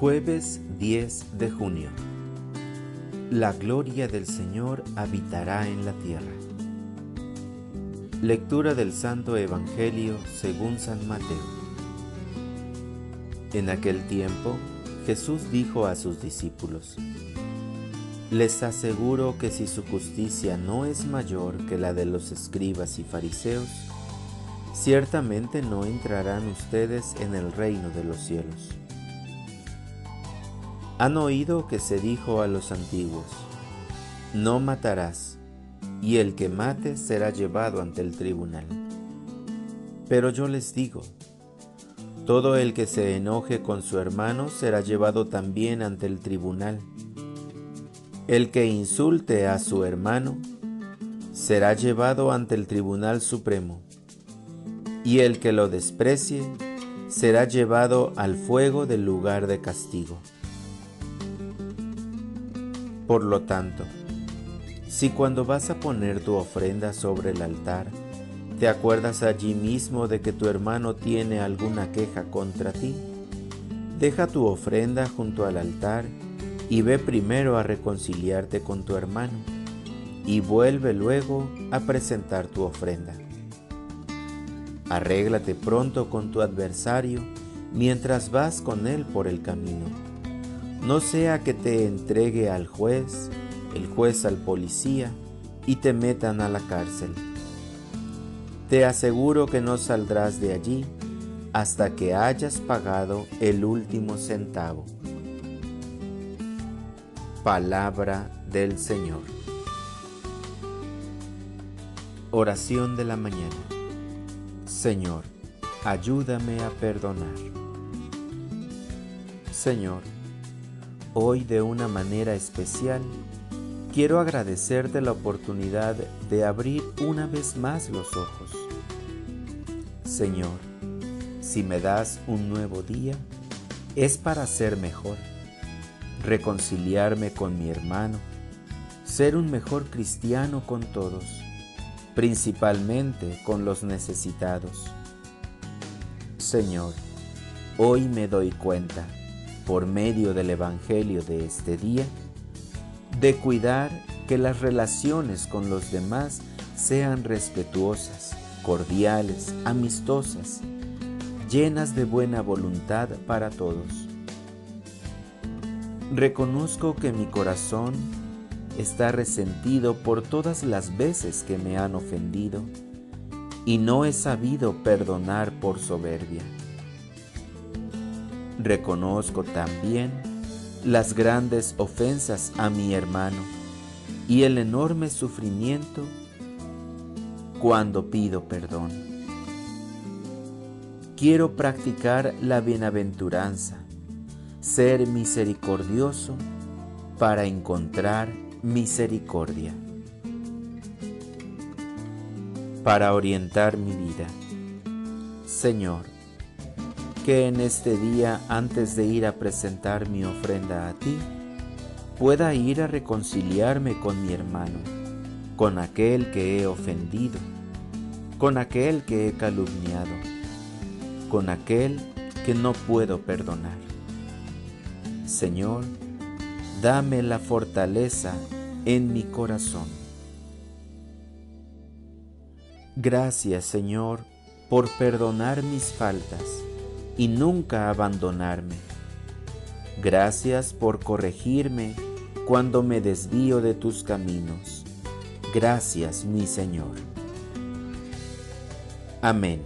Jueves 10 de junio. La gloria del Señor habitará en la tierra. Lectura del Santo Evangelio según San Mateo. En aquel tiempo, Jesús dijo a sus discípulos, Les aseguro que si su justicia no es mayor que la de los escribas y fariseos, ciertamente no entrarán ustedes en el reino de los cielos. Han oído que se dijo a los antiguos, no matarás, y el que mate será llevado ante el tribunal. Pero yo les digo, todo el que se enoje con su hermano será llevado también ante el tribunal. El que insulte a su hermano será llevado ante el tribunal supremo, y el que lo desprecie será llevado al fuego del lugar de castigo. Por lo tanto, si cuando vas a poner tu ofrenda sobre el altar, te acuerdas allí mismo de que tu hermano tiene alguna queja contra ti, deja tu ofrenda junto al altar y ve primero a reconciliarte con tu hermano, y vuelve luego a presentar tu ofrenda. Arréglate pronto con tu adversario mientras vas con él por el camino no sea que te entregue al juez, el juez al policía y te metan a la cárcel. Te aseguro que no saldrás de allí hasta que hayas pagado el último centavo. Palabra del Señor. Oración de la mañana. Señor, ayúdame a perdonar. Señor, Hoy de una manera especial, quiero agradecerte la oportunidad de abrir una vez más los ojos. Señor, si me das un nuevo día, es para ser mejor, reconciliarme con mi hermano, ser un mejor cristiano con todos, principalmente con los necesitados. Señor, hoy me doy cuenta por medio del Evangelio de este día, de cuidar que las relaciones con los demás sean respetuosas, cordiales, amistosas, llenas de buena voluntad para todos. Reconozco que mi corazón está resentido por todas las veces que me han ofendido y no he sabido perdonar por soberbia. Reconozco también las grandes ofensas a mi hermano y el enorme sufrimiento cuando pido perdón. Quiero practicar la bienaventuranza, ser misericordioso para encontrar misericordia. Para orientar mi vida. Señor, que en este día, antes de ir a presentar mi ofrenda a ti, pueda ir a reconciliarme con mi hermano, con aquel que he ofendido, con aquel que he calumniado, con aquel que no puedo perdonar. Señor, dame la fortaleza en mi corazón. Gracias, Señor, por perdonar mis faltas y nunca abandonarme. Gracias por corregirme cuando me desvío de tus caminos. Gracias, mi Señor. Amén.